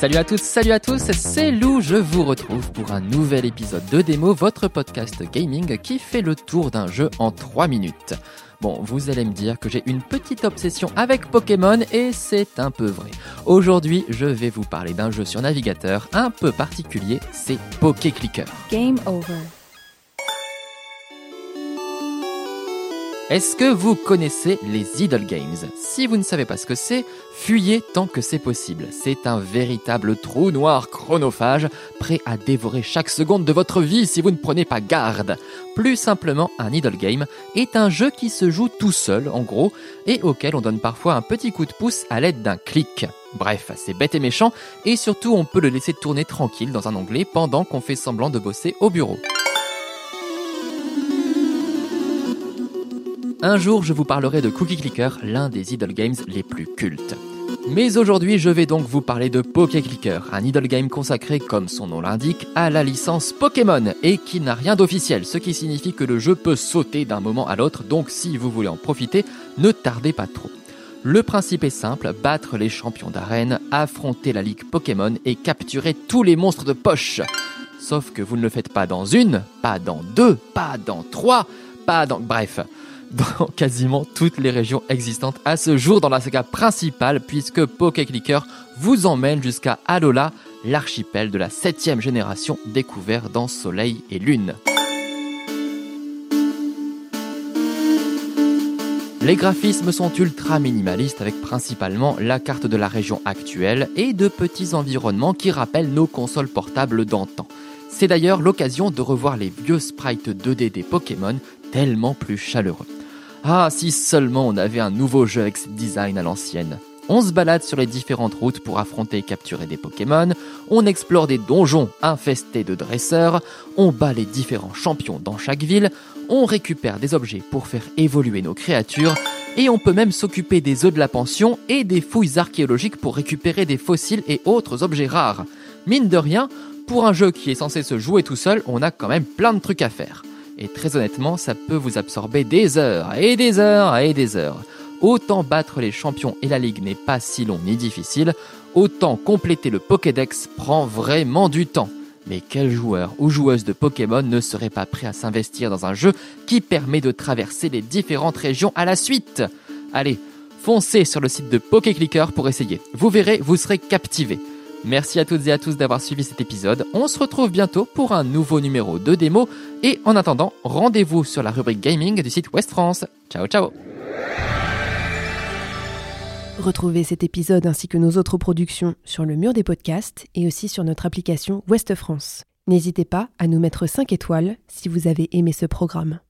Salut à tous, salut à tous, c'est Lou, je vous retrouve pour un nouvel épisode de démo, votre podcast gaming qui fait le tour d'un jeu en 3 minutes. Bon, vous allez me dire que j'ai une petite obsession avec Pokémon et c'est un peu vrai. Aujourd'hui, je vais vous parler d'un jeu sur navigateur un peu particulier, c'est Poké Clicker. Game over. Est-ce que vous connaissez les Idle Games? Si vous ne savez pas ce que c'est, fuyez tant que c'est possible. C'est un véritable trou noir chronophage, prêt à dévorer chaque seconde de votre vie si vous ne prenez pas garde. Plus simplement, un Idle Game est un jeu qui se joue tout seul, en gros, et auquel on donne parfois un petit coup de pouce à l'aide d'un clic. Bref, c'est bête et méchant, et surtout on peut le laisser tourner tranquille dans un onglet pendant qu'on fait semblant de bosser au bureau. Un jour, je vous parlerai de Cookie Clicker, l'un des idle games les plus cultes. Mais aujourd'hui, je vais donc vous parler de Poké Clicker, un idle game consacré, comme son nom l'indique, à la licence Pokémon et qui n'a rien d'officiel, ce qui signifie que le jeu peut sauter d'un moment à l'autre, donc si vous voulez en profiter, ne tardez pas trop. Le principe est simple, battre les champions d'arène, affronter la ligue Pokémon et capturer tous les monstres de poche. Sauf que vous ne le faites pas dans une, pas dans deux, pas dans trois, pas dans... Bref, dans quasiment toutes les régions existantes à ce jour dans la saga principale puisque Poké Clicker vous emmène jusqu'à Alola, l'archipel de la septième génération découvert dans Soleil et Lune. Les graphismes sont ultra minimalistes avec principalement la carte de la région actuelle et de petits environnements qui rappellent nos consoles portables d'antan. C'est d'ailleurs l'occasion de revoir les vieux sprites 2D des Pokémon tellement plus chaleureux. Ah, si seulement on avait un nouveau jeu avec ce design à l'ancienne. On se balade sur les différentes routes pour affronter et capturer des Pokémon, on explore des donjons infestés de dresseurs, on bat les différents champions dans chaque ville, on récupère des objets pour faire évoluer nos créatures, et on peut même s'occuper des œufs de la pension et des fouilles archéologiques pour récupérer des fossiles et autres objets rares. Mine de rien, pour un jeu qui est censé se jouer tout seul, on a quand même plein de trucs à faire. Et très honnêtement, ça peut vous absorber des heures et des heures et des heures. Autant battre les champions et la ligue n'est pas si long ni difficile, autant compléter le Pokédex prend vraiment du temps. Mais quel joueur ou joueuse de Pokémon ne serait pas prêt à s'investir dans un jeu qui permet de traverser les différentes régions à la suite? Allez, foncez sur le site de PokéClicker pour essayer. Vous verrez, vous serez captivé. Merci à toutes et à tous d'avoir suivi cet épisode. On se retrouve bientôt pour un nouveau numéro de démo. Et en attendant, rendez-vous sur la rubrique gaming du site West France. Ciao ciao Retrouvez cet épisode ainsi que nos autres productions sur le mur des podcasts et aussi sur notre application Ouest France. N'hésitez pas à nous mettre 5 étoiles si vous avez aimé ce programme.